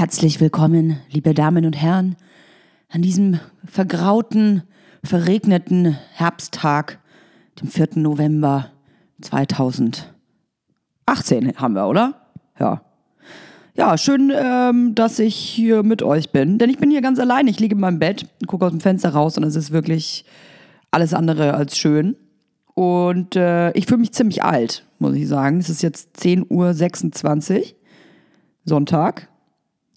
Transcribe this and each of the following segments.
Herzlich willkommen, liebe Damen und Herren, an diesem vergrauten, verregneten Herbsttag, dem 4. November 2018 haben wir, oder? Ja. Ja, schön, ähm, dass ich hier mit euch bin, denn ich bin hier ganz allein. Ich liege in meinem Bett, gucke aus dem Fenster raus und es ist wirklich alles andere als schön. Und äh, ich fühle mich ziemlich alt, muss ich sagen. Es ist jetzt 10.26 Uhr, Sonntag.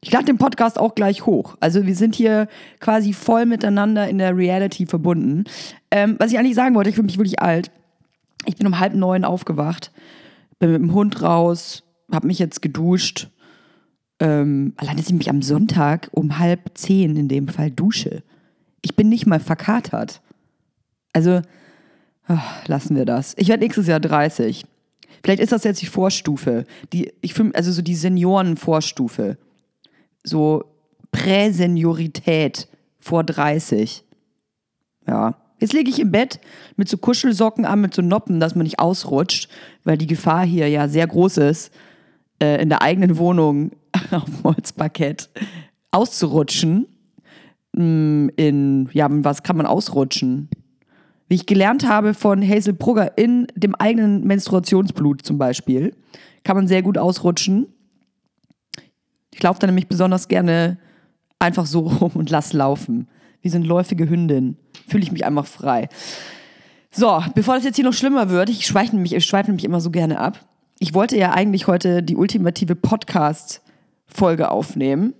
Ich lade den Podcast auch gleich hoch. Also wir sind hier quasi voll miteinander in der Reality verbunden. Ähm, was ich eigentlich sagen wollte, ich fühle mich wirklich alt. Ich bin um halb neun aufgewacht, bin mit dem Hund raus, habe mich jetzt geduscht. Ähm, allein, dass ich mich am Sonntag um halb zehn in dem Fall dusche. Ich bin nicht mal verkatert. Also, ach, lassen wir das. Ich werde nächstes Jahr 30. Vielleicht ist das jetzt die Vorstufe. Die, ich fühl, also so die Seniorenvorstufe. So Präseniorität vor 30. Ja. Jetzt liege ich im Bett mit so Kuschelsocken an, mit so Noppen, dass man nicht ausrutscht, weil die Gefahr hier ja sehr groß ist, äh, in der eigenen Wohnung auf dem Holzparkett auszurutschen. Mm, in, ja, was kann man ausrutschen? Wie ich gelernt habe von Hazel Brugger in dem eigenen Menstruationsblut zum Beispiel, kann man sehr gut ausrutschen. Ich laufe da nämlich besonders gerne einfach so rum und lass laufen. Wie so eine läufige Hündin. Fühle ich mich einfach frei. So, bevor das jetzt hier noch schlimmer wird, ich schweife nämlich, ich schweife nämlich immer so gerne ab. Ich wollte ja eigentlich heute die ultimative Podcast-Folge aufnehmen.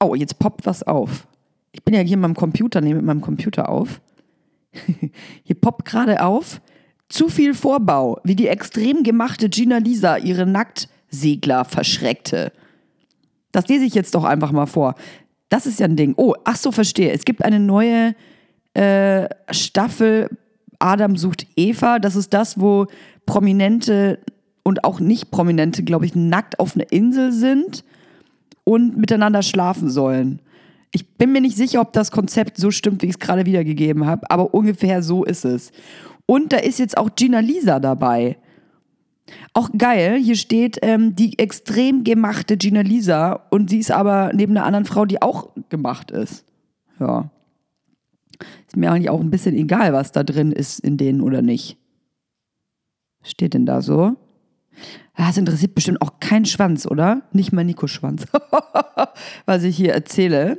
Oh, jetzt poppt was auf. Ich bin ja hier in meinem Computer, nehme mit meinem Computer auf. hier poppt gerade auf. Zu viel Vorbau, wie die extrem gemachte Gina Lisa ihre Nacktsegler verschreckte. Das lese ich jetzt doch einfach mal vor. Das ist ja ein Ding. Oh, ach so, verstehe. Es gibt eine neue äh, Staffel Adam sucht Eva. Das ist das, wo Prominente und auch nicht Prominente, glaube ich, nackt auf einer Insel sind und miteinander schlafen sollen. Ich bin mir nicht sicher, ob das Konzept so stimmt, wie ich es gerade wiedergegeben habe, aber ungefähr so ist es. Und da ist jetzt auch Gina Lisa dabei. Auch geil, hier steht ähm, die extrem gemachte Gina Lisa und sie ist aber neben einer anderen Frau, die auch gemacht ist. Ja. Ist mir eigentlich auch ein bisschen egal, was da drin ist in denen oder nicht. Was steht denn da so? Das interessiert bestimmt auch keinen Schwanz, oder? Nicht mal Nico Schwanz, was ich hier erzähle.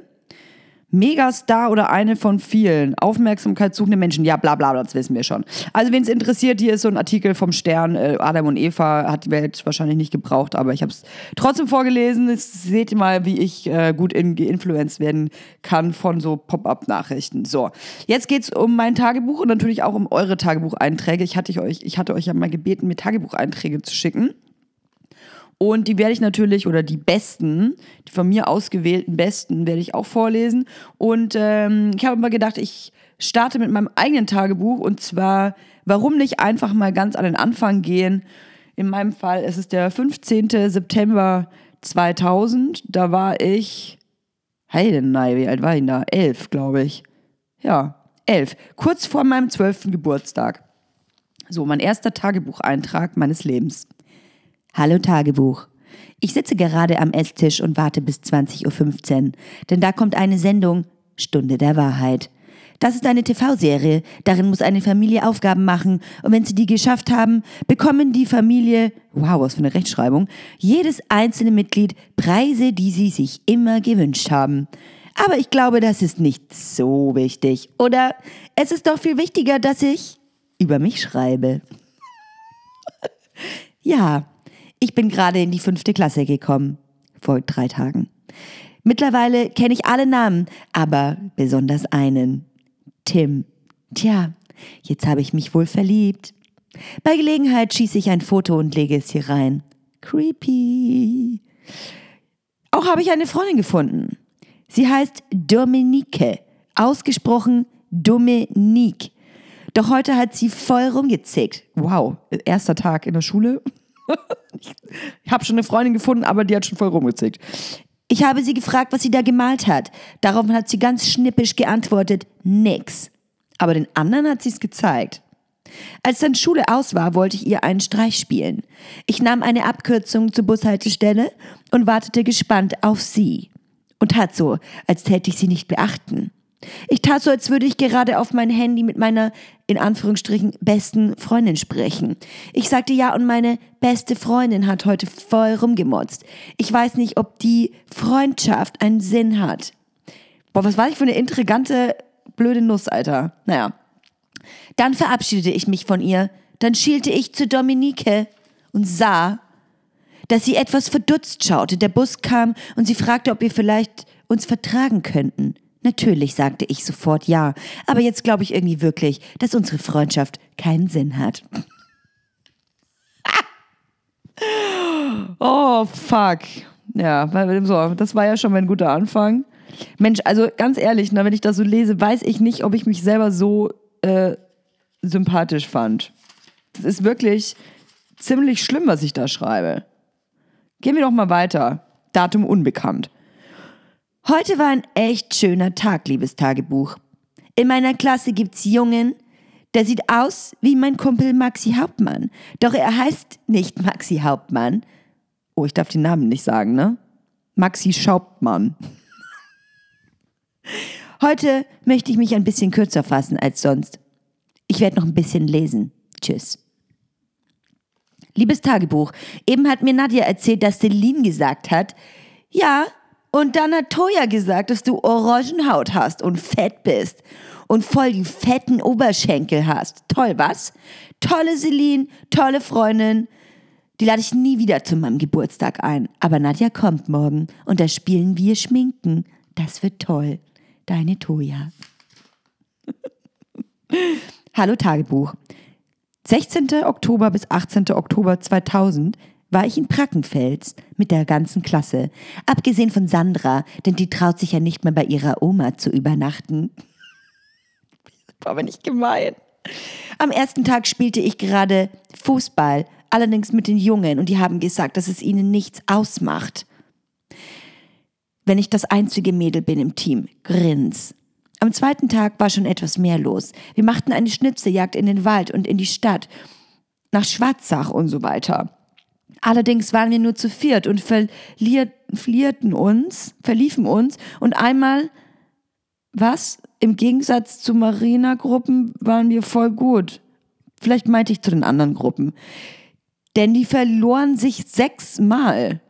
Megastar oder eine von vielen. Aufmerksamkeitssuchende Menschen. Ja, bla bla, das wissen wir schon. Also, wen es interessiert, hier ist so ein Artikel vom Stern. Äh, Adam und Eva hat die Welt wahrscheinlich nicht gebraucht, aber ich habe es trotzdem vorgelesen. Jetzt seht ihr mal, wie ich äh, gut in, geinfluenced werden kann von so Pop-up-Nachrichten. So, jetzt geht es um mein Tagebuch und natürlich auch um eure Tagebucheinträge. Ich hatte euch, ich hatte euch ja mal gebeten, mir Tagebucheinträge zu schicken. Und die werde ich natürlich, oder die besten, die von mir ausgewählten besten, werde ich auch vorlesen. Und ähm, ich habe immer gedacht, ich starte mit meinem eigenen Tagebuch. Und zwar, warum nicht einfach mal ganz an den Anfang gehen? In meinem Fall ist es der 15. September 2000. Da war ich, Heidenei, wie alt war ich da? Elf, glaube ich. Ja, elf. Kurz vor meinem zwölften Geburtstag. So, mein erster Tagebucheintrag meines Lebens. Hallo Tagebuch. Ich sitze gerade am Esstisch und warte bis 20.15 Uhr, denn da kommt eine Sendung Stunde der Wahrheit. Das ist eine TV-Serie, darin muss eine Familie Aufgaben machen und wenn sie die geschafft haben, bekommen die Familie, wow, was für eine Rechtschreibung, jedes einzelne Mitglied Preise, die sie sich immer gewünscht haben. Aber ich glaube, das ist nicht so wichtig. Oder es ist doch viel wichtiger, dass ich über mich schreibe. ja, ich bin gerade in die fünfte Klasse gekommen. Vor drei Tagen. Mittlerweile kenne ich alle Namen, aber besonders einen. Tim. Tja, jetzt habe ich mich wohl verliebt. Bei Gelegenheit schieße ich ein Foto und lege es hier rein. Creepy. Auch habe ich eine Freundin gefunden. Sie heißt Dominique. Ausgesprochen Dominique. Doch heute hat sie voll rumgezickt. Wow, erster Tag in der Schule ich habe schon eine Freundin gefunden, aber die hat schon voll rumgezickt. Ich habe sie gefragt, was sie da gemalt hat. Darauf hat sie ganz schnippisch geantwortet, nix. Aber den anderen hat sie es gezeigt. Als dann Schule aus war, wollte ich ihr einen Streich spielen. Ich nahm eine Abkürzung zur Bushaltestelle und wartete gespannt auf sie. Und tat so, als täte ich sie nicht beachten. Ich tat so, als würde ich gerade auf mein Handy mit meiner, in Anführungsstrichen, besten Freundin sprechen. Ich sagte ja und meine beste Freundin hat heute voll rumgemotzt. Ich weiß nicht, ob die Freundschaft einen Sinn hat. Boah, was war ich für eine intrigante, blöde Nuss, Alter. Naja. Dann verabschiedete ich mich von ihr. Dann schielte ich zu Dominike und sah, dass sie etwas verdutzt schaute. Der Bus kam und sie fragte, ob wir vielleicht uns vertragen könnten. Natürlich sagte ich sofort ja, aber jetzt glaube ich irgendwie wirklich, dass unsere Freundschaft keinen Sinn hat. oh, fuck. Ja, das war ja schon mein guter Anfang. Mensch, also ganz ehrlich, na, wenn ich das so lese, weiß ich nicht, ob ich mich selber so äh, sympathisch fand. Das ist wirklich ziemlich schlimm, was ich da schreibe. Gehen wir doch mal weiter. Datum unbekannt. Heute war ein echt schöner Tag, liebes Tagebuch. In meiner Klasse gibt's Jungen, der sieht aus wie mein Kumpel Maxi Hauptmann. Doch er heißt nicht Maxi Hauptmann. Oh, ich darf den Namen nicht sagen, ne? Maxi Schauptmann. Heute möchte ich mich ein bisschen kürzer fassen als sonst. Ich werde noch ein bisschen lesen. Tschüss. Liebes Tagebuch, eben hat mir Nadja erzählt, dass Celine gesagt hat, ja, und dann hat Toya gesagt, dass du Orangenhaut hast und fett bist und voll die fetten Oberschenkel hast. Toll, was? Tolle Celine, tolle Freundin. Die lade ich nie wieder zu meinem Geburtstag ein. Aber Nadja kommt morgen und da spielen wir Schminken. Das wird toll. Deine Toya. Hallo Tagebuch. 16. Oktober bis 18. Oktober 2000 war ich in Brackenfels mit der ganzen Klasse. Abgesehen von Sandra, denn die traut sich ja nicht mehr bei ihrer Oma zu übernachten. War aber nicht gemein. Am ersten Tag spielte ich gerade Fußball, allerdings mit den Jungen, und die haben gesagt, dass es ihnen nichts ausmacht. Wenn ich das einzige Mädel bin im Team, grins. Am zweiten Tag war schon etwas mehr los. Wir machten eine Schnitzeljagd in den Wald und in die Stadt, nach Schwarzach und so weiter. Allerdings waren wir nur zu viert und verlierten uns, verliefen uns und einmal, was? Im Gegensatz zu Marina-Gruppen waren wir voll gut. Vielleicht meinte ich zu den anderen Gruppen. Denn die verloren sich sechsmal.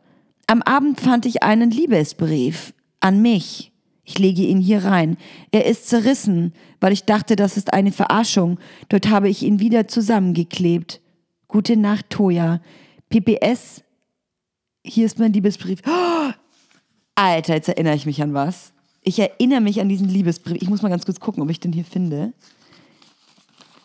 Am Abend fand ich einen Liebesbrief an mich. Ich lege ihn hier rein. Er ist zerrissen, weil ich dachte, das ist eine Verarschung. Dort habe ich ihn wieder zusammengeklebt. Gute Nacht, Toja. PPS, hier ist mein Liebesbrief. Oh, Alter, jetzt erinnere ich mich an was. Ich erinnere mich an diesen Liebesbrief. Ich muss mal ganz kurz gucken, ob ich den hier finde.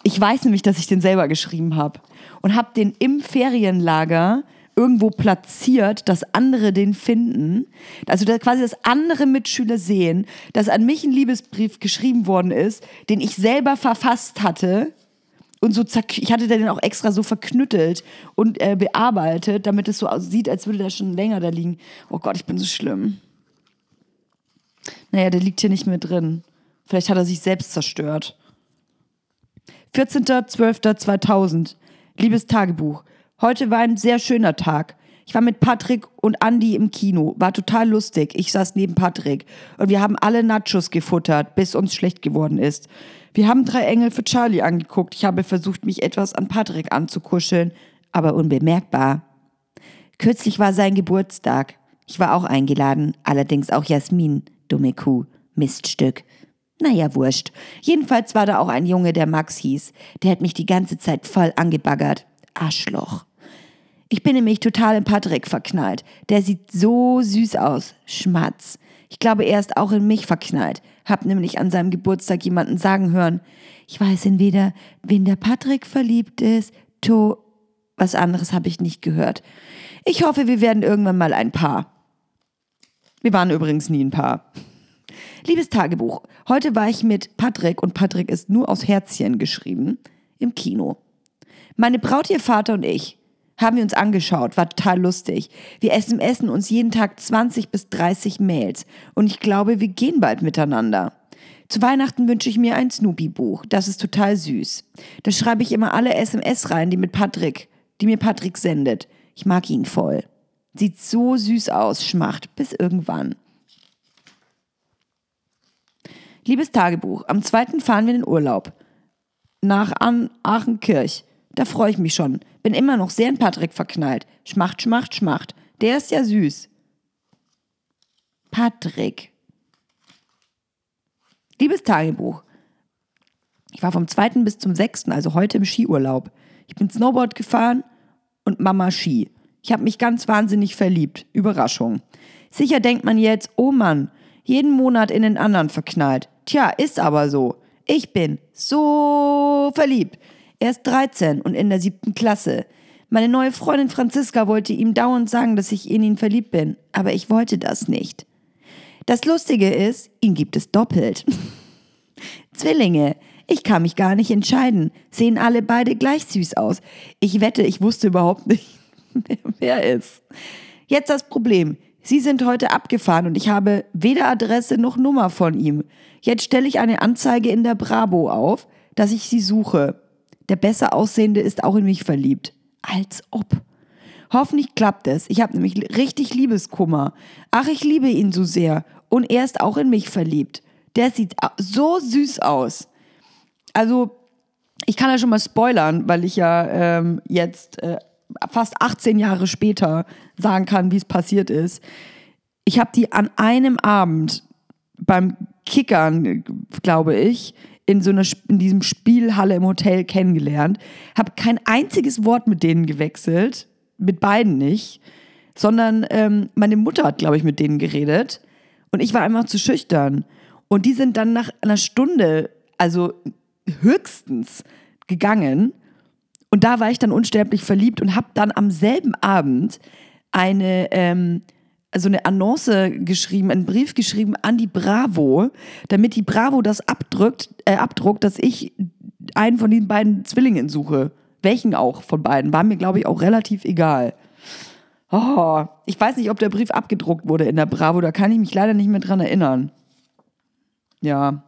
Ich weiß nämlich, dass ich den selber geschrieben habe und habe den im Ferienlager irgendwo platziert, dass andere den finden. Also dass quasi, dass andere Mitschüler sehen, dass an mich ein Liebesbrief geschrieben worden ist, den ich selber verfasst hatte und so zack, ich hatte den auch extra so verknüttelt und äh, bearbeitet, damit es so aussieht, als würde der schon länger da liegen. Oh Gott, ich bin so schlimm. Naja, der liegt hier nicht mehr drin. Vielleicht hat er sich selbst zerstört. 14.12.2000. Liebes Tagebuch. Heute war ein sehr schöner Tag. Ich war mit Patrick und Andy im Kino. War total lustig. Ich saß neben Patrick. Und wir haben alle Nachos gefuttert, bis uns schlecht geworden ist. Wir haben drei Engel für Charlie angeguckt. Ich habe versucht, mich etwas an Patrick anzukuscheln, aber unbemerkbar. Kürzlich war sein Geburtstag. Ich war auch eingeladen, allerdings auch Jasmin, dumme Kuh, Miststück. Naja, wurscht. Jedenfalls war da auch ein Junge, der Max hieß. Der hat mich die ganze Zeit voll angebaggert. Arschloch. Ich bin nämlich total in Patrick verknallt. Der sieht so süß aus. Schmatz. Ich glaube, er ist auch in mich verknallt. Hab nämlich an seinem Geburtstag jemanden sagen hören, ich weiß entweder, wen der Patrick verliebt ist, to, was anderes habe ich nicht gehört. Ich hoffe, wir werden irgendwann mal ein Paar. Wir waren übrigens nie ein Paar. Liebes Tagebuch, heute war ich mit Patrick und Patrick ist nur aus Herzchen geschrieben im Kino. Meine Braut, ihr Vater und ich haben wir uns angeschaut, war total lustig. Wir SMSen uns jeden Tag 20 bis 30 Mails und ich glaube, wir gehen bald miteinander. Zu Weihnachten wünsche ich mir ein Snoopy-Buch. Das ist total süß. Da schreibe ich immer alle SMS rein, die mit Patrick, die mir Patrick sendet. Ich mag ihn voll. Sieht so süß aus, schmacht. Bis irgendwann. Liebes Tagebuch, am zweiten fahren wir in den Urlaub. Nach Aachenkirch. Da freue ich mich schon. Bin immer noch sehr in Patrick verknallt. Schmacht, schmacht, schmacht. Der ist ja süß. Patrick. Liebes Tagebuch. Ich war vom 2. bis zum 6., also heute im Skiurlaub. Ich bin Snowboard gefahren und Mama Ski. Ich habe mich ganz wahnsinnig verliebt. Überraschung. Sicher denkt man jetzt, oh Mann, jeden Monat in den anderen verknallt. Tja, ist aber so. Ich bin so verliebt. Er ist 13 und in der siebten Klasse. Meine neue Freundin Franziska wollte ihm dauernd sagen, dass ich in ihn verliebt bin, aber ich wollte das nicht. Das Lustige ist, ihn gibt es doppelt. Zwillinge. Ich kann mich gar nicht entscheiden. Sehen alle beide gleich süß aus. Ich wette, ich wusste überhaupt nicht, wer ist. Jetzt das Problem. Sie sind heute abgefahren und ich habe weder Adresse noch Nummer von ihm. Jetzt stelle ich eine Anzeige in der Bravo auf, dass ich sie suche. Der besser aussehende ist auch in mich verliebt. Als ob. Hoffentlich klappt es. Ich habe nämlich richtig Liebeskummer. Ach, ich liebe ihn so sehr. Und er ist auch in mich verliebt. Der sieht so süß aus. Also, ich kann ja schon mal spoilern, weil ich ja ähm, jetzt äh, fast 18 Jahre später sagen kann, wie es passiert ist. Ich habe die an einem Abend beim Kickern, glaube ich, in so einer in diesem Spielhalle im Hotel kennengelernt, habe kein einziges Wort mit denen gewechselt, mit beiden nicht, sondern ähm, meine Mutter hat, glaube ich, mit denen geredet und ich war einfach zu schüchtern. Und die sind dann nach einer Stunde, also höchstens, gegangen. Und da war ich dann unsterblich verliebt und habe dann am selben Abend eine, ähm, also eine Annonce geschrieben, einen Brief geschrieben an die Bravo, damit die Bravo das abdrückt, äh, abdruckt, dass ich einen von den beiden Zwillingen suche. Welchen auch von beiden. War mir, glaube ich, auch relativ egal. Oh, ich weiß nicht, ob der Brief abgedruckt wurde in der Bravo, da kann ich mich leider nicht mehr dran erinnern. Ja.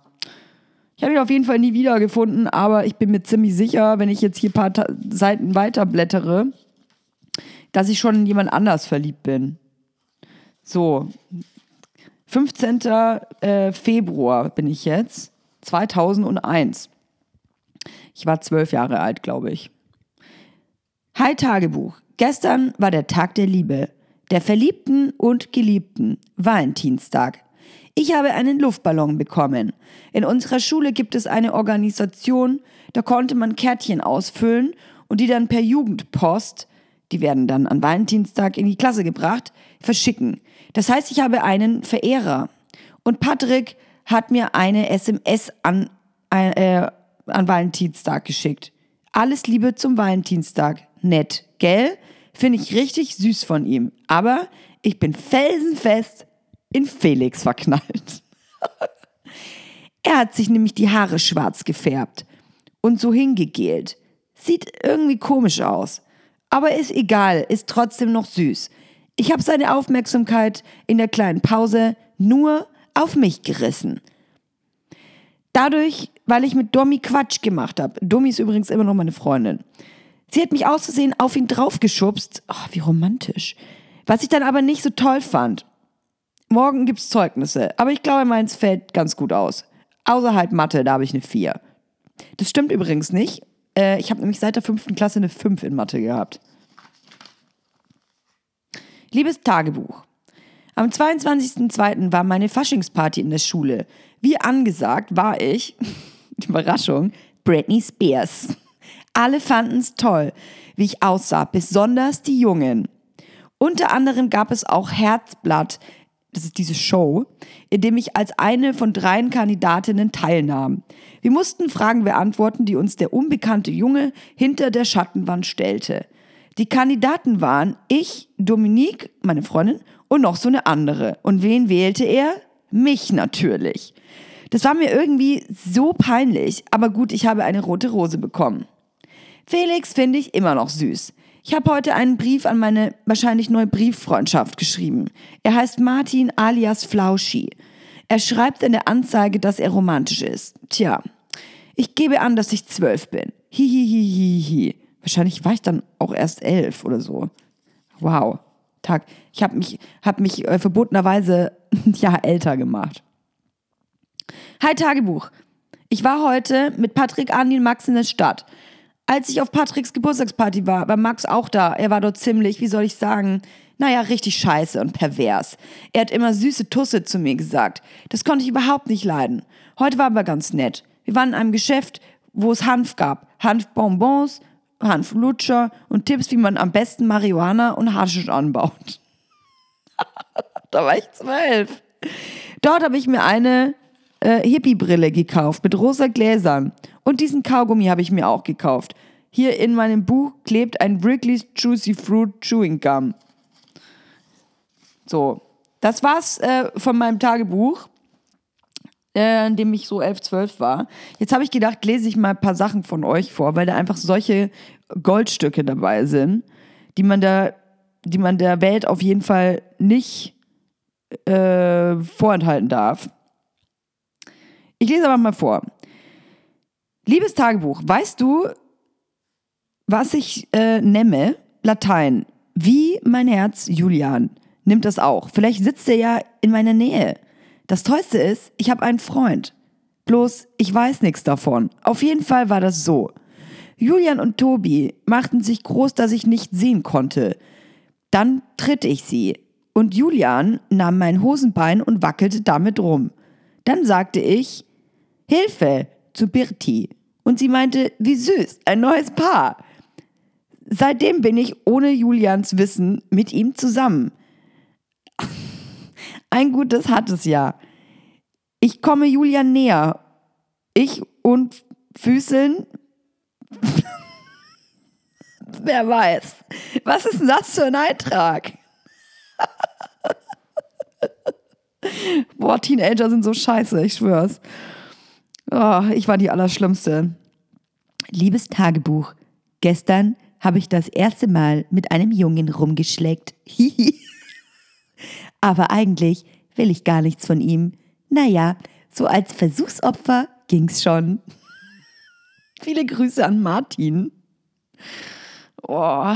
Ich habe ihn auf jeden Fall nie wiedergefunden, aber ich bin mir ziemlich sicher, wenn ich jetzt hier ein paar Ta Seiten weiterblättere, dass ich schon in jemand anders verliebt bin. So, 15. Äh, Februar bin ich jetzt, 2001. Ich war zwölf Jahre alt, glaube ich. Hi Tagebuch. Gestern war der Tag der Liebe, der Verliebten und Geliebten, Valentinstag. Ich habe einen Luftballon bekommen. In unserer Schule gibt es eine Organisation, da konnte man Kärtchen ausfüllen und die dann per Jugendpost, die werden dann an Valentinstag in die Klasse gebracht, verschicken. Das heißt, ich habe einen Verehrer. Und Patrick hat mir eine SMS an, äh, an Valentinstag geschickt. Alles Liebe zum Valentinstag. Nett, gell? Finde ich richtig süß von ihm. Aber ich bin felsenfest in Felix verknallt. er hat sich nämlich die Haare schwarz gefärbt und so hingegelt. Sieht irgendwie komisch aus. Aber ist egal, ist trotzdem noch süß. Ich habe seine Aufmerksamkeit in der kleinen Pause nur auf mich gerissen. Dadurch, weil ich mit Domi Quatsch gemacht habe. Domi ist übrigens immer noch meine Freundin. Sie hat mich auszusehen auf ihn draufgeschubst. Oh, wie romantisch. Was ich dann aber nicht so toll fand. Morgen gibt's Zeugnisse, aber ich glaube, meins fällt ganz gut aus. Außer halt Mathe, da habe ich eine 4. Das stimmt übrigens nicht. Äh, ich habe nämlich seit der fünften Klasse eine 5 in Mathe gehabt. Liebes Tagebuch. Am 22.02. war meine Faschingsparty in der Schule. Wie angesagt war ich, Überraschung, Britney Spears. Alle fanden es toll, wie ich aussah, besonders die Jungen. Unter anderem gab es auch Herzblatt, das ist diese Show, in dem ich als eine von dreien Kandidatinnen teilnahm. Wir mussten Fragen beantworten, die uns der unbekannte Junge hinter der Schattenwand stellte. Die Kandidaten waren ich, Dominique, meine Freundin, und noch so eine andere. Und wen wählte er? Mich natürlich. Das war mir irgendwie so peinlich, aber gut, ich habe eine rote Rose bekommen. Felix finde ich immer noch süß. Ich habe heute einen Brief an meine wahrscheinlich neue Brieffreundschaft geschrieben. Er heißt Martin alias Flauschi. Er schreibt in der Anzeige, dass er romantisch ist. Tja, ich gebe an, dass ich zwölf bin. Hihihihihi. Wahrscheinlich war ich dann auch erst elf oder so. Wow. Tag. Ich habe mich, hab mich äh, verbotenerweise ein Jahr älter gemacht. Hi Tagebuch. Ich war heute mit Patrick, Andi und Max in der Stadt. Als ich auf Patricks Geburtstagsparty war, war Max auch da. Er war dort ziemlich, wie soll ich sagen, naja, richtig scheiße und pervers. Er hat immer süße Tusse zu mir gesagt. Das konnte ich überhaupt nicht leiden. Heute war aber ganz nett. Wir waren in einem Geschäft, wo es Hanf gab. Hanfbonbons, Hanflutscher und Tipps, wie man am besten Marihuana und Haschisch anbaut. da war ich zwölf. Dort habe ich mir eine äh, Hippie-Brille gekauft mit rosa Gläsern. Und diesen Kaugummi habe ich mir auch gekauft. Hier in meinem Buch klebt ein Wrigley's Juicy Fruit Chewing Gum. So, das war's äh, von meinem Tagebuch, äh, in dem ich so 11, 12 war. Jetzt habe ich gedacht, lese ich mal ein paar Sachen von euch vor, weil da einfach solche Goldstücke dabei sind, die man da, die man der Welt auf jeden Fall nicht äh, vorenthalten darf. Ich lese aber mal vor. Liebes Tagebuch, weißt du, was ich äh, nehme? Latein. Wie mein Herz, Julian, nimmt das auch. Vielleicht sitzt er ja in meiner Nähe. Das Tollste ist, ich habe einen Freund. Bloß, ich weiß nichts davon. Auf jeden Fall war das so. Julian und Tobi machten sich groß, dass ich nicht sehen konnte. Dann tritt ich sie. Und Julian nahm mein Hosenbein und wackelte damit rum. Dann sagte ich, Hilfe zu Birti. Und sie meinte, wie süß, ein neues Paar. Seitdem bin ich ohne Julians Wissen mit ihm zusammen. Ein gutes hat es ja. Ich komme Julian näher. Ich und Füßeln. Wer weiß. Was ist denn das für ein Eintrag? Boah, Teenager sind so scheiße, ich schwör's. Oh, ich war die Allerschlimmste. Liebes Tagebuch, gestern habe ich das erste Mal mit einem Jungen rumgeschleckt. Aber eigentlich will ich gar nichts von ihm. Naja, so als Versuchsopfer ging's schon. Viele Grüße an Martin. Oh.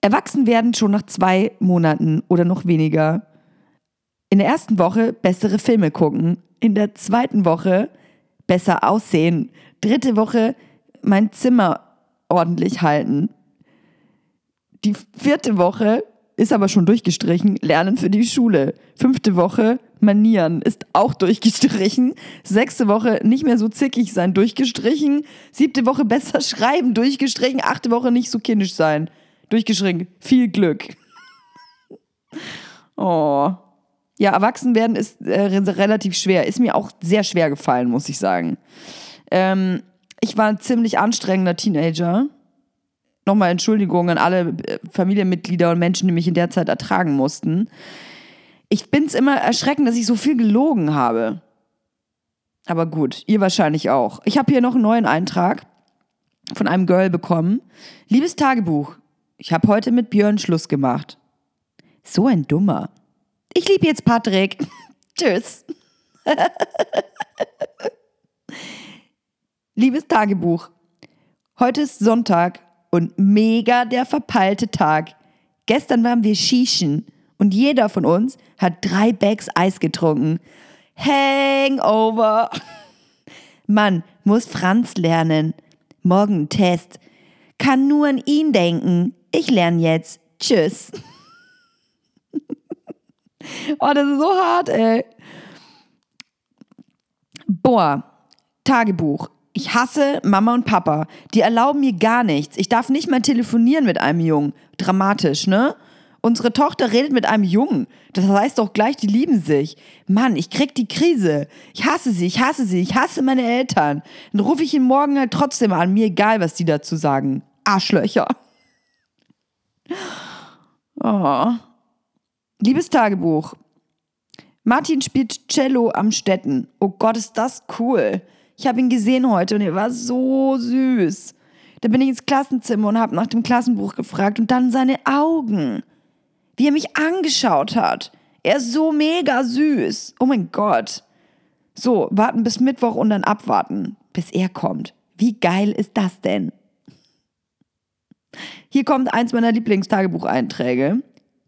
Erwachsen werden schon nach zwei Monaten oder noch weniger. In der ersten Woche bessere Filme gucken, in der zweiten Woche besser aussehen, dritte Woche mein Zimmer ordentlich halten. Die vierte Woche ist aber schon durchgestrichen, Lernen für die Schule. Fünfte Woche Manieren ist auch durchgestrichen. Sechste Woche nicht mehr so zickig sein, durchgestrichen. Siebte Woche besser schreiben, durchgestrichen. Achte Woche nicht so kindisch sein, durchgestrichen. Viel Glück. Oh. Ja, erwachsen werden ist äh, relativ schwer. Ist mir auch sehr schwer gefallen, muss ich sagen. Ähm, ich war ein ziemlich anstrengender Teenager. Nochmal Entschuldigung an alle äh, Familienmitglieder und Menschen, die mich in der Zeit ertragen mussten. Ich bin es immer erschreckend, dass ich so viel gelogen habe. Aber gut, ihr wahrscheinlich auch. Ich habe hier noch einen neuen Eintrag von einem Girl bekommen. Liebes Tagebuch, ich habe heute mit Björn Schluss gemacht. So ein Dummer. Ich liebe jetzt Patrick. Tschüss. Liebes Tagebuch, heute ist Sonntag und mega der verpeilte Tag. Gestern waren wir Shishen und jeder von uns hat drei Bags Eis getrunken. Hangover. Mann, muss Franz lernen. Morgen Test. Kann nur an ihn denken. Ich lerne jetzt. Tschüss. Oh, das ist so hart, ey. Boah, Tagebuch. Ich hasse Mama und Papa. Die erlauben mir gar nichts. Ich darf nicht mal telefonieren mit einem Jungen. Dramatisch, ne? Unsere Tochter redet mit einem Jungen. Das heißt doch gleich, die lieben sich. Mann, ich krieg die Krise. Ich hasse sie, ich hasse sie, ich hasse meine Eltern. Dann rufe ich ihn morgen halt trotzdem an. Mir egal, was die dazu sagen. Arschlöcher. Oh. Liebes Tagebuch. Martin spielt Cello am Städten. Oh Gott, ist das cool. Ich habe ihn gesehen heute und er war so süß. Da bin ich ins Klassenzimmer und habe nach dem Klassenbuch gefragt und dann seine Augen. Wie er mich angeschaut hat. Er ist so mega süß. Oh mein Gott. So, warten bis Mittwoch und dann abwarten, bis er kommt. Wie geil ist das denn? Hier kommt eins meiner Lieblingstagebucheinträge.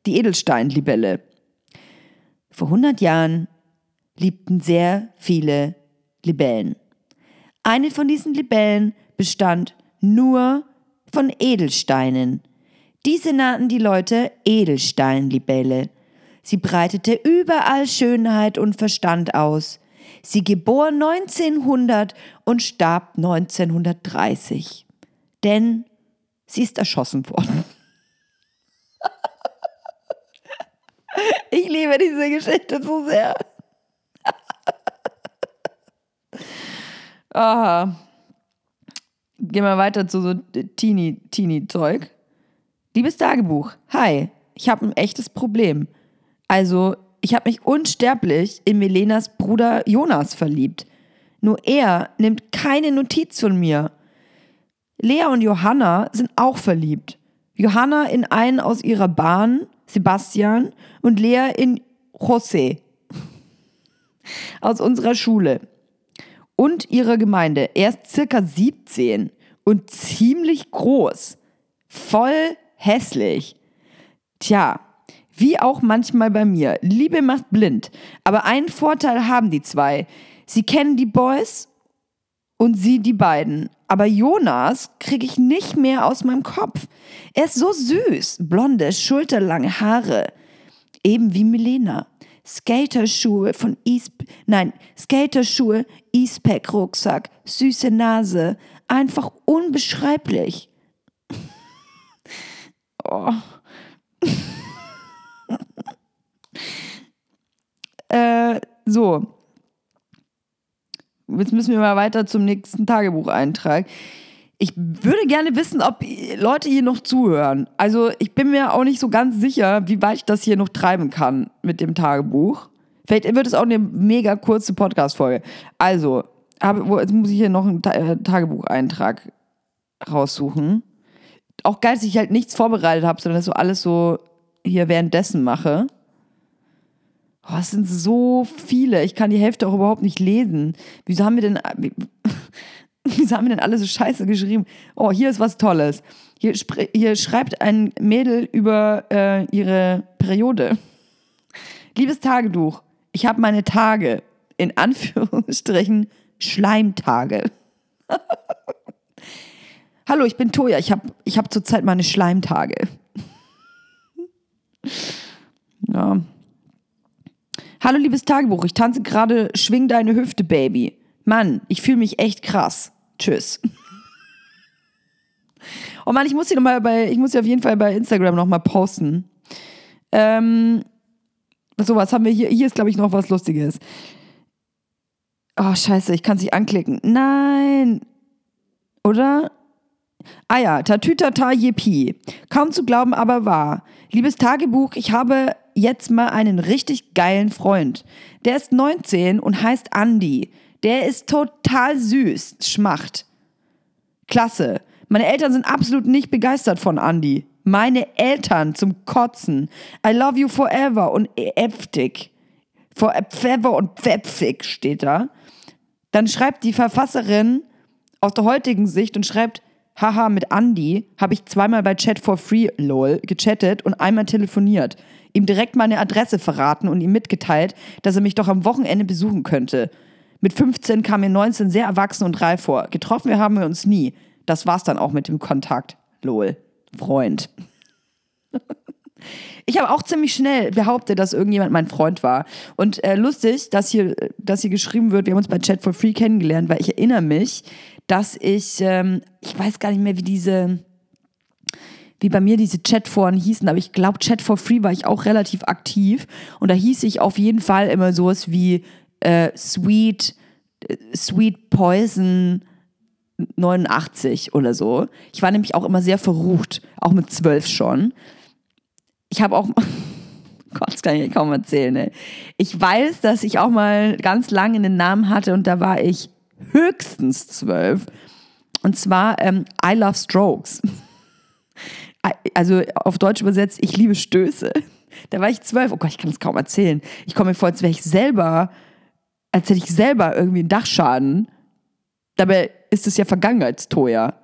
Die Edelsteinlibelle. Vor 100 Jahren liebten sehr viele Libellen. Eine von diesen Libellen bestand nur von Edelsteinen. Diese nannten die Leute Edelsteinlibelle. Sie breitete überall Schönheit und Verstand aus. Sie geboren 1900 und starb 1930. Denn sie ist erschossen worden. Ich liebe diese Geschichte so sehr. Aha. Gehen wir weiter zu so Teenie-Zeug. Liebes Tagebuch, hi, ich habe ein echtes Problem. Also, ich habe mich unsterblich in Melenas Bruder Jonas verliebt. Nur er nimmt keine Notiz von mir. Lea und Johanna sind auch verliebt. Johanna in einen aus ihrer Bahn, Sebastian, und Lea in José aus unserer Schule und ihrer Gemeinde. Er ist circa 17 und ziemlich groß. Voll hässlich. Tja, wie auch manchmal bei mir. Liebe macht blind. Aber einen Vorteil haben die zwei. Sie kennen die Boys und sie die beiden. Aber Jonas kriege ich nicht mehr aus meinem Kopf. Er ist so süß. Blonde, schulterlange Haare. Eben wie Milena. Skaterschuhe von East, nein, Skaterschuhe, Eastpack Rucksack, süße Nase, einfach unbeschreiblich. oh. äh, so. Jetzt müssen wir mal weiter zum nächsten Tagebucheintrag. Ich würde gerne wissen, ob Leute hier noch zuhören. Also ich bin mir auch nicht so ganz sicher, wie weit ich das hier noch treiben kann mit dem Tagebuch. Vielleicht wird es auch eine mega kurze Podcast-Folge. Also, jetzt muss ich hier noch einen äh, Tagebucheintrag raussuchen. Auch geil, dass ich halt nichts vorbereitet habe, sondern das so alles so hier währenddessen mache. Oh, es sind so viele. Ich kann die Hälfte auch überhaupt nicht lesen. Wieso haben wir denn. Wieso haben wir denn alle so scheiße geschrieben? Oh, hier ist was Tolles. Hier, hier schreibt ein Mädel über äh, ihre Periode. Liebes Tagebuch, ich habe meine Tage, in Anführungsstrichen Schleimtage. Hallo, ich bin Toja. Ich habe ich hab zurzeit meine Schleimtage. ja. Hallo, liebes Tagebuch. Ich tanze gerade Schwing deine Hüfte, Baby. Mann, ich fühle mich echt krass. Tschüss. Oh Mann, ich muss sie noch mal bei, ich muss sie auf jeden Fall bei Instagram noch mal posten. Ähm, so, was haben wir hier? Hier ist, glaube ich, noch was Lustiges. Oh, scheiße, ich kann es nicht anklicken. Nein. Oder? Ah ja, Tatütata Yepi. Kaum zu glauben, aber wahr. Liebes Tagebuch, ich habe jetzt mal einen richtig geilen Freund. Der ist 19 und heißt Andy. Der ist total süß. Schmacht. Klasse. Meine Eltern sind absolut nicht begeistert von Andy. Meine Eltern zum Kotzen. I love you forever und Eftig. Forever und Pfeffig steht da. Dann schreibt die Verfasserin aus der heutigen Sicht und schreibt, haha, mit Andy habe ich zweimal bei Chat for Free, lol, gechattet und einmal telefoniert. Ihm direkt meine Adresse verraten und ihm mitgeteilt, dass er mich doch am Wochenende besuchen könnte. Mit 15 kam mir 19 sehr erwachsen und reif vor. Getroffen haben wir uns nie. Das war's dann auch mit dem Kontakt. Lol. Freund. Ich habe auch ziemlich schnell behauptet, dass irgendjemand mein Freund war. Und äh, lustig, dass hier, dass hier geschrieben wird, wir haben uns bei Chat for Free kennengelernt, weil ich erinnere mich, dass ich, ähm, ich weiß gar nicht mehr, wie diese, wie bei mir diese Chatforen hießen, aber ich glaube, Chat for Free war ich auch relativ aktiv. Und da hieß ich auf jeden Fall immer sowas wie äh, Sweet, Sweet Poison 89 oder so. Ich war nämlich auch immer sehr verrucht, auch mit zwölf schon. Ich habe auch, Gott, das kann ich kaum erzählen, ey. Ich weiß, dass ich auch mal ganz lange einen Namen hatte und da war ich höchstens zwölf. Und zwar ähm, I Love Strokes. Also auf Deutsch übersetzt, ich liebe Stöße. Da war ich zwölf. Oh Gott, ich kann das kaum erzählen. Ich komme mir vor, als wäre ich selber, als hätte ich selber irgendwie einen Dachschaden. Dabei ist es ja Vergangenheitstoja.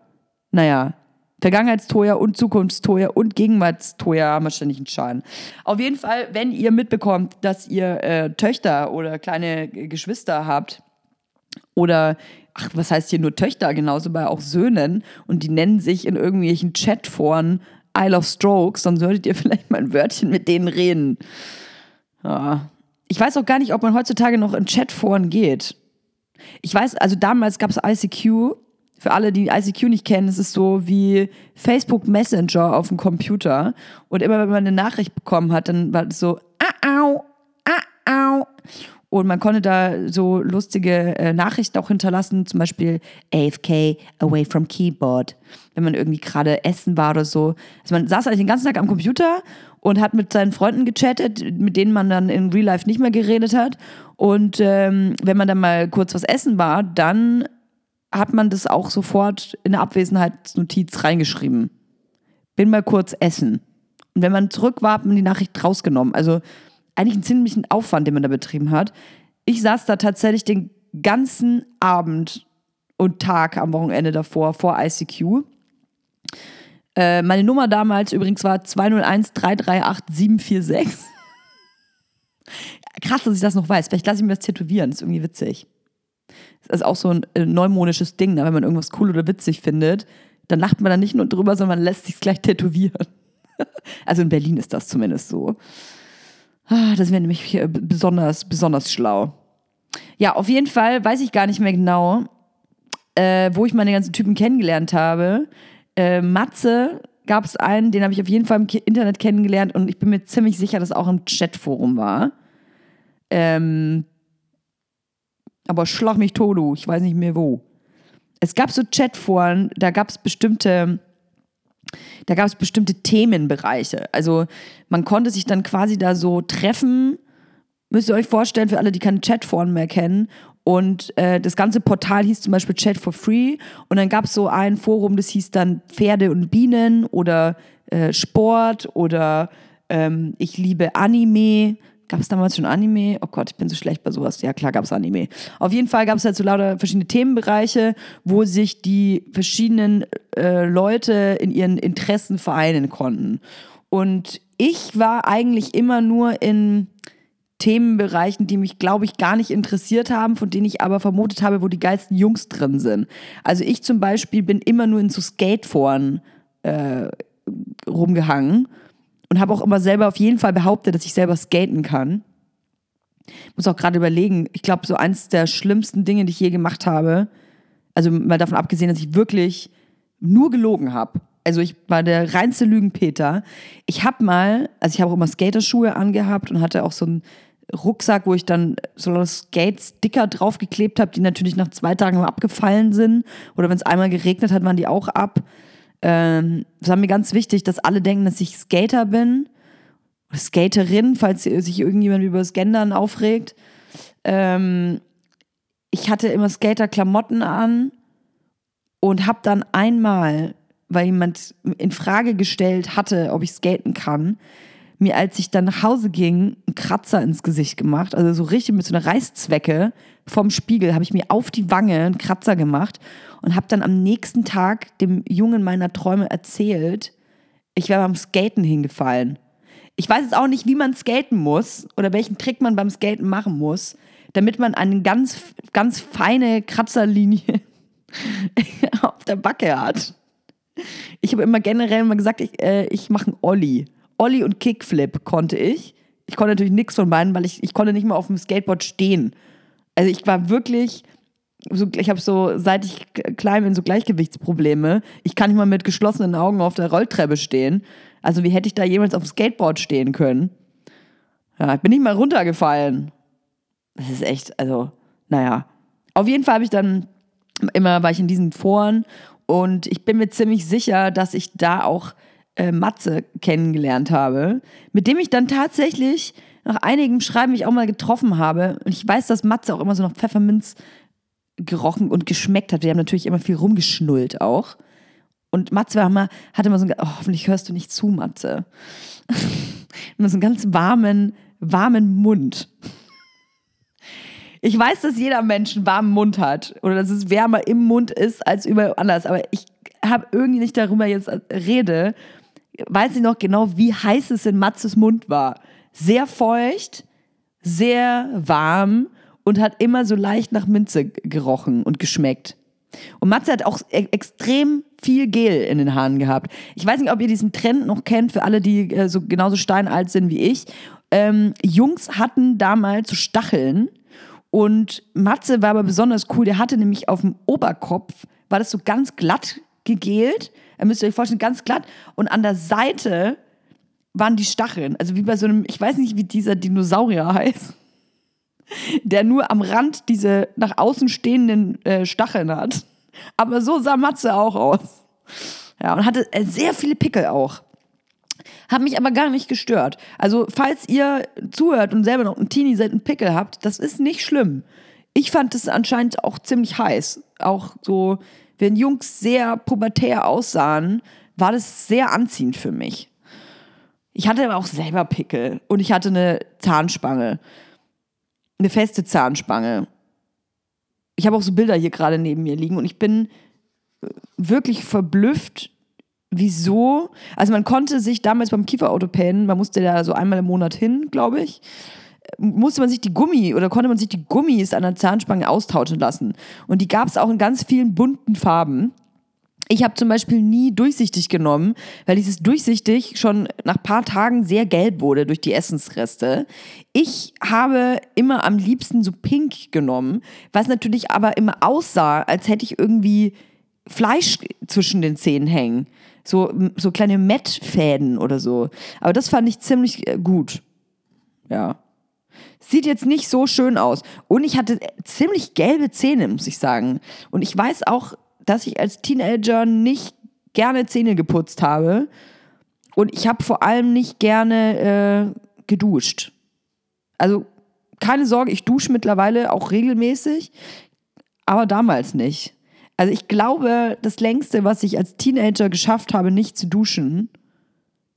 Naja, Vergangenheitstoja und Zukunftstoja und Gegenwartstoja haben wahrscheinlich einen Schaden. Auf jeden Fall, wenn ihr mitbekommt, dass ihr äh, Töchter oder kleine Geschwister habt oder ach, was heißt hier nur Töchter, genauso bei auch Söhnen und die nennen sich in irgendwelchen Chatforen I love Strokes, dann solltet ihr vielleicht mal ein Wörtchen mit denen reden. Ja. Ich weiß auch gar nicht, ob man heutzutage noch in Chatforen geht. Ich weiß, also damals gab es ICQ. Für alle, die ICQ nicht kennen, es ist so wie Facebook Messenger auf dem Computer. Und immer wenn man eine Nachricht bekommen hat, dann war es so, ah, au, ah, au. Und man konnte da so lustige äh, Nachrichten auch hinterlassen, zum Beispiel AFK, away from keyboard, wenn man irgendwie gerade essen war oder so. Also man saß eigentlich den ganzen Tag am Computer und hat mit seinen Freunden gechattet, mit denen man dann in Real Life nicht mehr geredet hat. Und ähm, wenn man dann mal kurz was essen war, dann hat man das auch sofort in der Abwesenheitsnotiz reingeschrieben. Bin mal kurz essen. Und wenn man zurück war, hat man die Nachricht rausgenommen. Also eigentlich einen ziemlichen Aufwand, den man da betrieben hat. Ich saß da tatsächlich den ganzen Abend und Tag am Wochenende davor, vor ICQ. Äh, meine Nummer damals übrigens war 201 338 746. Krass, dass ich das noch weiß. Vielleicht lasse ich mir das tätowieren. Das ist irgendwie witzig. Das ist auch so ein äh, neumodisches Ding, ne? wenn man irgendwas cool oder witzig findet. Dann lacht man da nicht nur drüber, sondern man lässt sich gleich tätowieren. also in Berlin ist das zumindest so. Ah, das wäre nämlich besonders, besonders schlau. Ja, auf jeden Fall weiß ich gar nicht mehr genau, äh, wo ich meine ganzen Typen kennengelernt habe. Äh, Matze gab es einen, den habe ich auf jeden Fall im Internet kennengelernt und ich bin mir ziemlich sicher, dass auch im Chatforum war. Ähm, aber schlag mich tot, ich weiß nicht mehr wo. Es gab so Chatforen, da gab es bestimmte da gab es bestimmte Themenbereiche. Also man konnte sich dann quasi da so treffen, müsst ihr euch vorstellen, für alle, die keine Chatforen mehr kennen. Und äh, das ganze Portal hieß zum Beispiel Chat for Free. Und dann gab es so ein Forum, das hieß dann Pferde und Bienen oder äh, Sport oder ähm, ich liebe Anime. Gab es damals schon Anime? Oh Gott, ich bin so schlecht bei sowas. Ja, klar gab es Anime. Auf jeden Fall gab es halt so lauter verschiedene Themenbereiche, wo sich die verschiedenen äh, Leute in ihren Interessen vereinen konnten. Und ich war eigentlich immer nur in Themenbereichen, die mich, glaube ich, gar nicht interessiert haben, von denen ich aber vermutet habe, wo die geilsten Jungs drin sind. Also ich zum Beispiel bin immer nur in so Skateforen äh, rumgehangen und habe auch immer selber auf jeden Fall behauptet, dass ich selber skaten kann. Ich muss auch gerade überlegen, ich glaube, so eins der schlimmsten Dinge, die ich je gemacht habe, also mal davon abgesehen, dass ich wirklich nur gelogen habe. Also ich war der reinste Lügenpeter. Ich habe mal, also ich habe auch immer Skaterschuhe angehabt und hatte auch so einen Rucksack, wo ich dann so Skate-Sticker draufgeklebt habe, die natürlich nach zwei Tagen abgefallen sind. Oder wenn es einmal geregnet hat, waren die auch ab. Ähm, das war mir ganz wichtig, dass alle denken, dass ich Skater bin. Skaterin, falls sich irgendjemand über das Gendern aufregt. Ähm, ich hatte immer Skater-Klamotten an und habe dann einmal, weil jemand in Frage gestellt hatte, ob ich skaten kann, mir, als ich dann nach Hause ging, einen Kratzer ins Gesicht gemacht. Also so richtig mit so einer Reißzwecke vom Spiegel habe ich mir auf die Wange einen Kratzer gemacht und habe dann am nächsten Tag dem Jungen meiner Träume erzählt, ich wäre beim Skaten hingefallen. Ich weiß jetzt auch nicht, wie man skaten muss oder welchen Trick man beim Skaten machen muss, damit man eine ganz, ganz feine Kratzerlinie auf der Backe hat. Ich habe immer generell immer gesagt, ich, äh, ich mache einen Olli. Olli und Kickflip konnte ich. Ich konnte natürlich nichts von beiden, weil ich, ich konnte nicht mal auf dem Skateboard stehen. Also ich war wirklich, so, ich habe so, seit ich klein bin, so Gleichgewichtsprobleme. Ich kann nicht mal mit geschlossenen Augen auf der Rolltreppe stehen. Also wie hätte ich da jemals auf dem Skateboard stehen können? Ja, ich bin nicht mal runtergefallen. Das ist echt, also, naja. Auf jeden Fall habe ich dann immer, war ich in diesen Foren und ich bin mir ziemlich sicher, dass ich da auch äh, Matze kennengelernt habe, mit dem ich dann tatsächlich nach einigem Schreiben mich auch mal getroffen habe. Und ich weiß, dass Matze auch immer so nach Pfefferminz gerochen und geschmeckt hat. Wir haben natürlich immer viel rumgeschnullt auch. Und Matze war immer, hatte immer so ein, oh, hoffentlich hörst du nicht zu, Matze. Immer so einen ganz warmen, warmen Mund. Ich weiß, dass jeder Mensch einen warmen Mund hat oder dass es wärmer im Mund ist als überall anders, aber ich habe irgendwie nicht darüber jetzt rede, weiß ich noch genau, wie heiß es in Matzes Mund war. Sehr feucht, sehr warm und hat immer so leicht nach Minze gerochen und geschmeckt. Und Matze hat auch e extrem viel Gel in den Haaren gehabt. Ich weiß nicht, ob ihr diesen Trend noch kennt, für alle, die äh, so genauso steinalt sind wie ich. Ähm, Jungs hatten damals so Stacheln und Matze war aber besonders cool. Der hatte nämlich auf dem Oberkopf, war das so ganz glatt gegelt. Er müsst euch vorstellen, ganz glatt. Und an der Seite waren die Stacheln. Also wie bei so einem, ich weiß nicht, wie dieser Dinosaurier heißt, der nur am Rand diese nach außen stehenden äh, Stacheln hat. Aber so sah Matze auch aus. Ja, und hatte äh, sehr viele Pickel auch. Hat mich aber gar nicht gestört. Also, falls ihr zuhört und selber noch einen Teenie seid, einen Pickel habt, das ist nicht schlimm. Ich fand es anscheinend auch ziemlich heiß. Auch so, wenn Jungs sehr pubertär aussahen, war das sehr anziehend für mich. Ich hatte aber auch selber Pickel und ich hatte eine Zahnspange. Eine feste Zahnspange. Ich habe auch so Bilder hier gerade neben mir liegen und ich bin wirklich verblüfft, wieso. Also man konnte sich damals beim Kieferorthopäden, man musste da so einmal im Monat hin, glaube ich, musste man sich die Gummi oder konnte man sich die Gummis an der Zahnspange austauschen lassen. Und die gab es auch in ganz vielen bunten Farben. Ich habe zum Beispiel nie durchsichtig genommen, weil dieses durchsichtig schon nach ein paar Tagen sehr gelb wurde durch die Essensreste. Ich habe immer am liebsten so pink genommen, was natürlich aber immer aussah, als hätte ich irgendwie Fleisch zwischen den Zähnen hängen. So, so kleine Mettfäden oder so. Aber das fand ich ziemlich äh, gut. Ja. Sieht jetzt nicht so schön aus. Und ich hatte ziemlich gelbe Zähne, muss ich sagen. Und ich weiß auch, dass ich als Teenager nicht gerne Zähne geputzt habe. Und ich habe vor allem nicht gerne äh, geduscht. Also keine Sorge, ich dusche mittlerweile auch regelmäßig, aber damals nicht. Also ich glaube, das längste, was ich als Teenager geschafft habe, nicht zu duschen,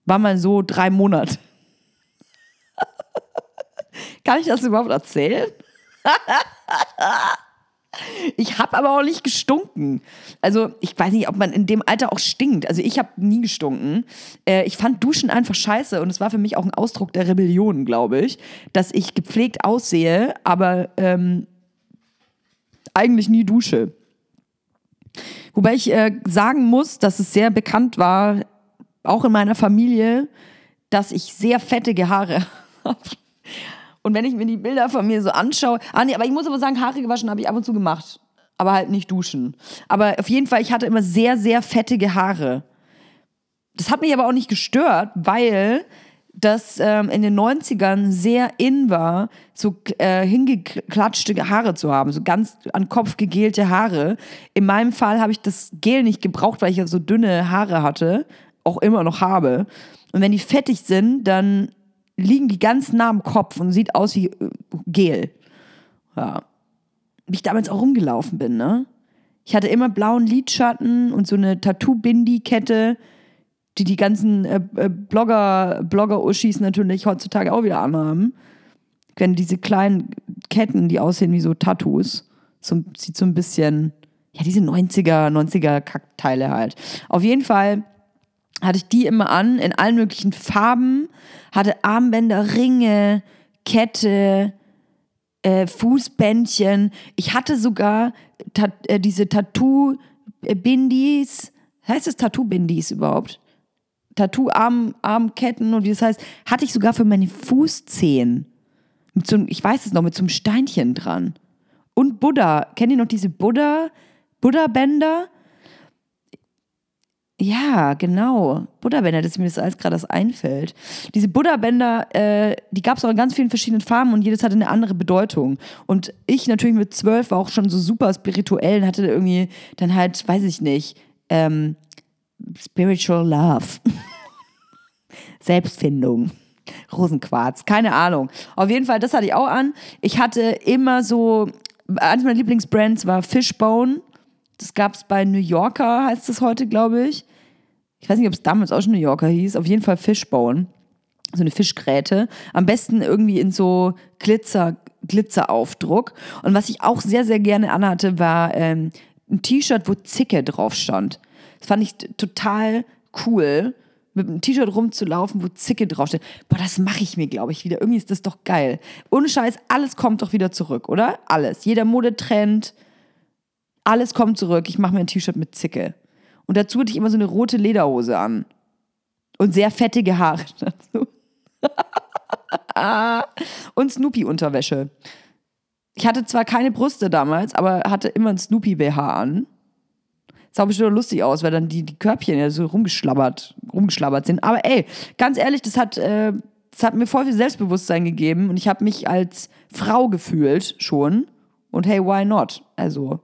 war mal so drei Monate. Kann ich das überhaupt erzählen? ich habe aber auch nicht gestunken. Also ich weiß nicht, ob man in dem Alter auch stinkt. Also ich habe nie gestunken. Äh, ich fand Duschen einfach scheiße und es war für mich auch ein Ausdruck der Rebellion, glaube ich, dass ich gepflegt aussehe, aber ähm, eigentlich nie dusche. Wobei ich äh, sagen muss, dass es sehr bekannt war, auch in meiner Familie, dass ich sehr fettige Haare habe. Und wenn ich mir die Bilder von mir so anschaue, ah nee, aber ich muss aber sagen, Haare gewaschen habe ich ab und zu gemacht, aber halt nicht duschen. Aber auf jeden Fall, ich hatte immer sehr, sehr fettige Haare. Das hat mich aber auch nicht gestört, weil dass ähm, in den 90ern sehr in war, so äh, hingeklatschte Haare zu haben, so ganz an Kopf gegelte Haare. In meinem Fall habe ich das Gel nicht gebraucht, weil ich ja so dünne Haare hatte, auch immer noch habe. Und wenn die fettig sind, dann liegen die ganz nah am Kopf und sieht aus wie äh, Gel. Ja. Wie ich damals auch rumgelaufen bin, ne? Ich hatte immer blauen Lidschatten und so eine Tattoo-Bindi-Kette die die ganzen äh, äh, Blogger, Blogger-Uschis natürlich heutzutage auch wieder anhaben. Wenn diese kleinen Ketten, die aussehen wie so Tattoos, so, sieht so ein bisschen, ja, diese 90er, 90er Kackteile halt. Auf jeden Fall hatte ich die immer an, in allen möglichen Farben, hatte Armbänder, Ringe, Kette, äh, Fußbändchen. Ich hatte sogar ta äh, diese Tattoo-Bindis. Heißt es Tattoo-Bindis überhaupt? Tattoo-Armketten und wie das heißt, hatte ich sogar für meine Fußzehen. Mit so, ich weiß es noch, mit so einem Steinchen dran. Und Buddha. Kennt ihr noch diese Buddha, Buddha-Bänder? Ja, genau. Buddha-Bänder, dass mir das alles gerade einfällt. Diese Buddha-Bänder, äh, die gab es auch in ganz vielen verschiedenen Farben und jedes hatte eine andere Bedeutung. Und ich natürlich mit zwölf war auch schon so super spirituell und hatte irgendwie dann halt, weiß ich nicht, ähm, Spiritual Love. Selbstfindung. Rosenquarz, keine Ahnung. Auf jeden Fall, das hatte ich auch an. Ich hatte immer so, eines meiner Lieblingsbrands war Fishbone. Das gab es bei New Yorker, heißt das heute, glaube ich. Ich weiß nicht, ob es damals auch schon New Yorker hieß. Auf jeden Fall Fishbone. so eine Fischgräte. Am besten irgendwie in so Glitzer, Glitzeraufdruck. Und was ich auch sehr, sehr gerne anhatte, war ähm, ein T-Shirt, wo Zicke drauf stand. Das fand ich total cool, mit einem T-Shirt rumzulaufen, wo Zicke draufsteht. Boah, das mache ich mir, glaube ich, wieder. Irgendwie ist das doch geil. Ohne Scheiß, alles kommt doch wieder zurück, oder? Alles. Jeder Modetrend, alles kommt zurück. Ich mache mir ein T-Shirt mit Zicke. Und dazu hatte ich immer so eine rote Lederhose an. Und sehr fettige Haare dazu. und Snoopy-Unterwäsche. Ich hatte zwar keine Brüste damals, aber hatte immer ein Snoopy-BH an. Sah bestimmt lustig aus, weil dann die, die Körbchen ja so rumgeschlabbert, rumgeschlabbert sind. Aber ey, ganz ehrlich, das hat, äh, das hat mir voll viel Selbstbewusstsein gegeben und ich habe mich als Frau gefühlt schon. Und hey, why not? Also,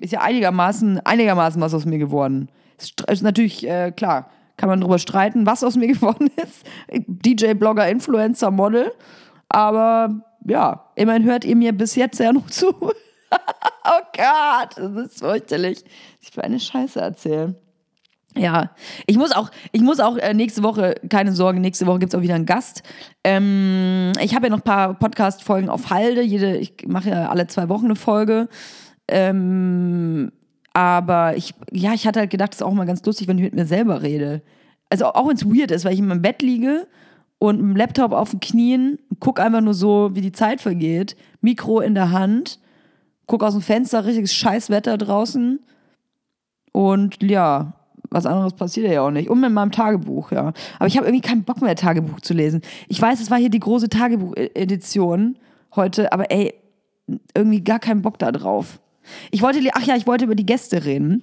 ist ja einigermaßen, einigermaßen was aus mir geworden. Ist, ist natürlich, äh, klar, kann man darüber streiten, was aus mir geworden ist. DJ, Blogger, Influencer, Model. Aber ja, immerhin hört ihr mir bis jetzt ja noch zu. oh Gott, das ist fürchterlich. Ich für eine Scheiße erzählen. Ja, ich muss auch, ich muss auch äh, nächste Woche, keine Sorge, nächste Woche gibt es auch wieder einen Gast. Ähm, ich habe ja noch ein paar Podcast-Folgen auf Halde. Jede, ich mache ja alle zwei Wochen eine Folge. Ähm, aber ich, ja, ich hatte halt gedacht, es ist auch mal ganz lustig, wenn ich mit mir selber rede. Also auch wenn es weird ist, weil ich in meinem Bett liege und mit dem Laptop auf den Knien, guck einfach nur so, wie die Zeit vergeht, Mikro in der Hand, guck aus dem Fenster, richtiges Scheißwetter draußen und ja, was anderes passiert ja auch nicht. Und mit meinem Tagebuch, ja. Aber ich habe irgendwie keinen Bock mehr, Tagebuch zu lesen. Ich weiß, es war hier die große Tagebuch-Edition heute, aber ey, irgendwie gar keinen Bock da drauf. Ich wollte, ach ja, ich wollte über die Gäste reden.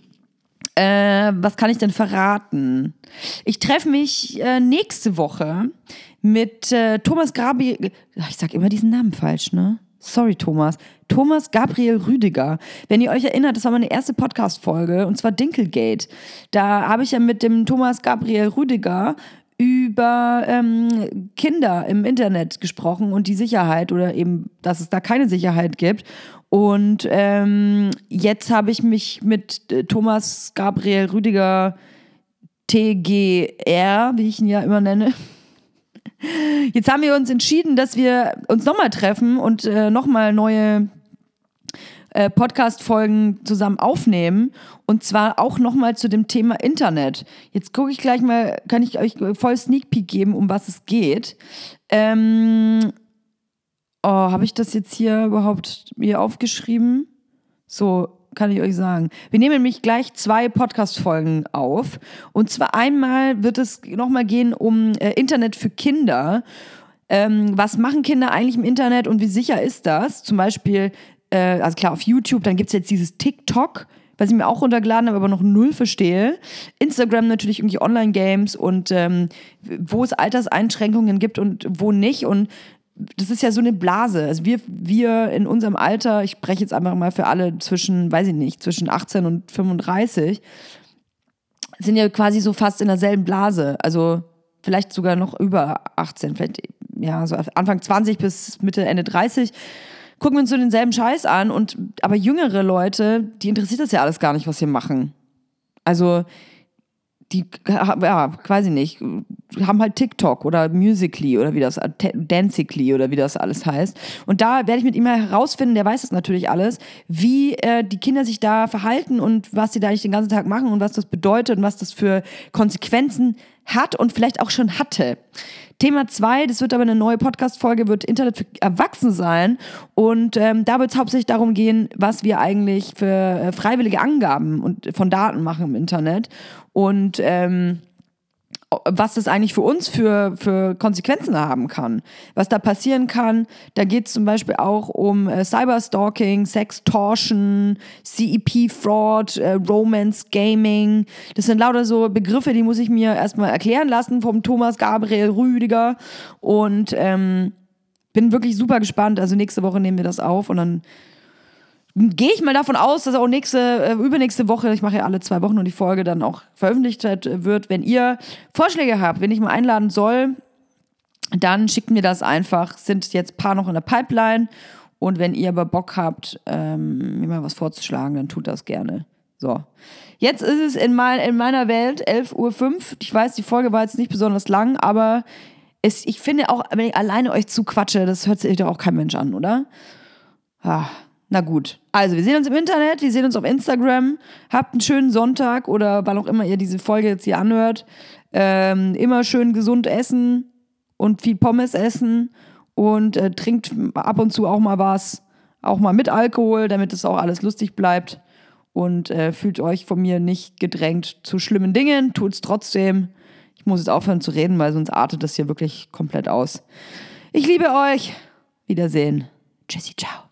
Äh, was kann ich denn verraten? Ich treffe mich äh, nächste Woche mit äh, Thomas Gabriel. Ich sag immer diesen Namen falsch, ne? Sorry, Thomas. Thomas Gabriel Rüdiger. Wenn ihr euch erinnert, das war meine erste Podcast-Folge und zwar Dinkelgate. Da habe ich ja mit dem Thomas Gabriel Rüdiger über ähm, Kinder im Internet gesprochen und die Sicherheit oder eben, dass es da keine Sicherheit gibt. Und ähm, jetzt habe ich mich mit äh, Thomas Gabriel Rüdiger TGR, wie ich ihn ja immer nenne, Jetzt haben wir uns entschieden, dass wir uns nochmal treffen und äh, nochmal neue äh, Podcast-Folgen zusammen aufnehmen. Und zwar auch nochmal zu dem Thema Internet. Jetzt gucke ich gleich mal, kann ich euch voll Sneak Peek geben, um was es geht. Ähm, oh, habe ich das jetzt hier überhaupt mir aufgeschrieben? So, kann ich euch sagen. Wir nehmen nämlich gleich zwei Podcast-Folgen auf. Und zwar einmal wird es nochmal gehen um äh, Internet für Kinder. Ähm, was machen Kinder eigentlich im Internet und wie sicher ist das? Zum Beispiel, äh, also klar, auf YouTube, dann gibt es jetzt dieses TikTok, was ich mir auch runtergeladen habe, aber noch null verstehe. Instagram natürlich irgendwie Online-Games und ähm, wo es Alterseinschränkungen gibt und wo nicht. Und das ist ja so eine Blase. Also wir, wir in unserem Alter, ich spreche jetzt einfach mal für alle zwischen, weiß ich nicht, zwischen 18 und 35, sind ja quasi so fast in derselben Blase. Also vielleicht sogar noch über 18, vielleicht ja, so Anfang 20 bis Mitte, Ende 30 gucken wir uns so denselben Scheiß an und aber jüngere Leute, die interessiert das ja alles gar nicht, was wir machen. Also die, ja, weiß ich nicht, haben halt TikTok oder Musically oder wie das, Dancically oder wie das alles heißt. Und da werde ich mit ihm herausfinden, der weiß das natürlich alles, wie äh, die Kinder sich da verhalten und was sie da eigentlich den ganzen Tag machen und was das bedeutet und was das für Konsequenzen hat und vielleicht auch schon hatte. Thema 2, das wird aber eine neue Podcast-Folge, wird Internet für Erwachsene sein. Und ähm, da wird es hauptsächlich darum gehen, was wir eigentlich für äh, freiwillige Angaben und von Daten machen im Internet. Und ähm, was das eigentlich für uns für, für Konsequenzen haben kann. Was da passieren kann, da geht es zum Beispiel auch um äh, Cyberstalking, Sextortion, CEP-Fraud, äh, Romance Gaming. Das sind lauter so Begriffe, die muss ich mir erstmal erklären lassen vom Thomas Gabriel Rüdiger. Und ähm, bin wirklich super gespannt. Also nächste Woche nehmen wir das auf und dann gehe ich mal davon aus, dass auch nächste, äh, übernächste Woche, ich mache ja alle zwei Wochen und die Folge dann auch veröffentlicht wird. Wenn ihr Vorschläge habt, wenn ich mal einladen soll, dann schickt mir das einfach. Sind jetzt ein paar noch in der Pipeline. Und wenn ihr aber Bock habt, ähm, mir mal was vorzuschlagen, dann tut das gerne. So. Jetzt ist es in, mein, in meiner Welt 11.05 Uhr. Ich weiß, die Folge war jetzt nicht besonders lang, aber es, ich finde auch, wenn ich alleine euch zuquatsche, das hört sich doch auch kein Mensch an, oder? Ah, na gut. Also, wir sehen uns im Internet, wir sehen uns auf Instagram. Habt einen schönen Sonntag oder wann auch immer ihr diese Folge jetzt hier anhört. Ähm, immer schön gesund essen und viel Pommes essen und äh, trinkt ab und zu auch mal was. Auch mal mit Alkohol, damit es auch alles lustig bleibt. Und äh, fühlt euch von mir nicht gedrängt zu schlimmen Dingen. Tut es trotzdem. Ich muss jetzt aufhören zu reden, weil sonst artet das hier wirklich komplett aus. Ich liebe euch. Wiedersehen. Tschüssi, ciao.